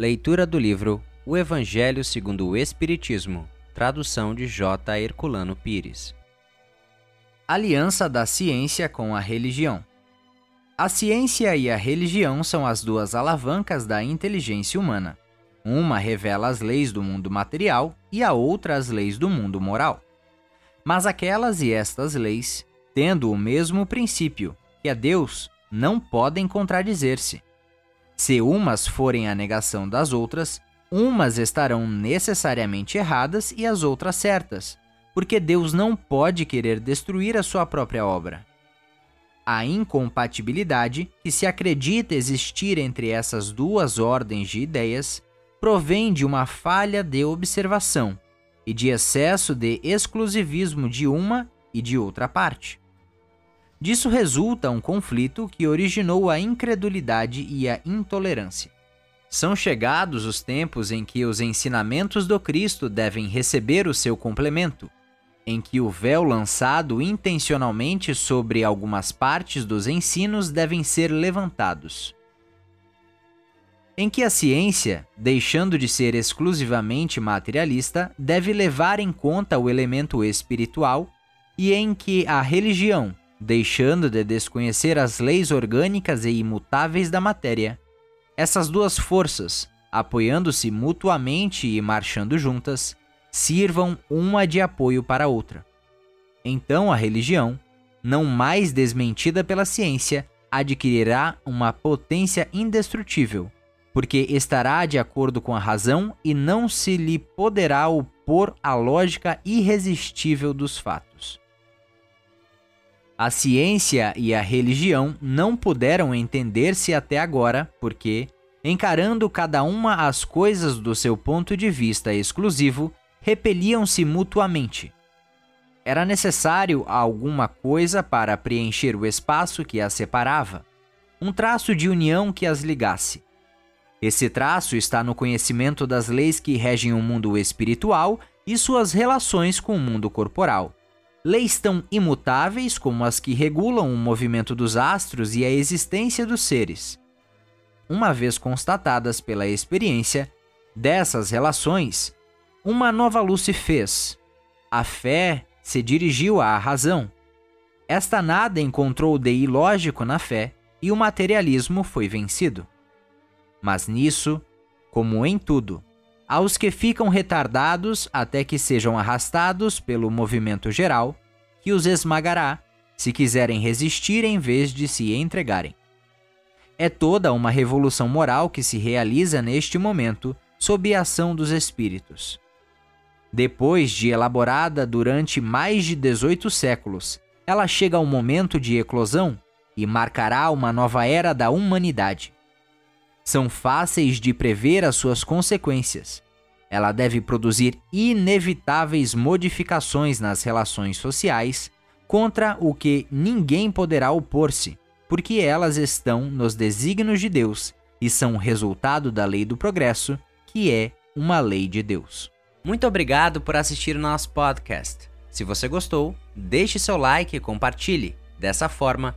Leitura do livro O Evangelho segundo o Espiritismo, tradução de J. Herculano Pires. Aliança da ciência com a religião. A ciência e a religião são as duas alavancas da inteligência humana. Uma revela as leis do mundo material e a outra as leis do mundo moral. Mas aquelas e estas leis, tendo o mesmo princípio, que é Deus, não podem contradizer-se. Se umas forem a negação das outras, umas estarão necessariamente erradas e as outras certas, porque Deus não pode querer destruir a sua própria obra. A incompatibilidade que se acredita existir entre essas duas ordens de ideias provém de uma falha de observação e de excesso de exclusivismo de uma e de outra parte. Disso resulta um conflito que originou a incredulidade e a intolerância. São chegados os tempos em que os ensinamentos do Cristo devem receber o seu complemento, em que o véu lançado intencionalmente sobre algumas partes dos ensinos devem ser levantados. Em que a ciência, deixando de ser exclusivamente materialista, deve levar em conta o elemento espiritual, e em que a religião, deixando de desconhecer as leis orgânicas e imutáveis da matéria. Essas duas forças, apoiando-se mutuamente e marchando juntas, sirvam uma de apoio para a outra. Então a religião, não mais desmentida pela ciência, adquirirá uma potência indestrutível, porque estará de acordo com a razão e não se lhe poderá opor à lógica irresistível dos fatos. A ciência e a religião não puderam entender-se até agora porque, encarando cada uma as coisas do seu ponto de vista exclusivo, repeliam-se mutuamente. Era necessário alguma coisa para preencher o espaço que as separava, um traço de união que as ligasse. Esse traço está no conhecimento das leis que regem o mundo espiritual e suas relações com o mundo corporal leis tão imutáveis como as que regulam o movimento dos astros e a existência dos seres. Uma vez constatadas pela experiência dessas relações, uma nova luz se fez. A fé se dirigiu à razão. Esta nada encontrou de ilógico na fé e o materialismo foi vencido. Mas nisso, como em tudo, aos que ficam retardados até que sejam arrastados pelo movimento geral, que os esmagará se quiserem resistir em vez de se entregarem. É toda uma revolução moral que se realiza neste momento sob a ação dos espíritos. Depois de elaborada durante mais de 18 séculos, ela chega ao momento de eclosão e marcará uma nova era da humanidade são fáceis de prever as suas consequências. Ela deve produzir inevitáveis modificações nas relações sociais, contra o que ninguém poderá opor-se, porque elas estão nos desígnios de Deus e são resultado da lei do progresso, que é uma lei de Deus. Muito obrigado por assistir o nosso podcast. Se você gostou, deixe seu like e compartilhe. Dessa forma,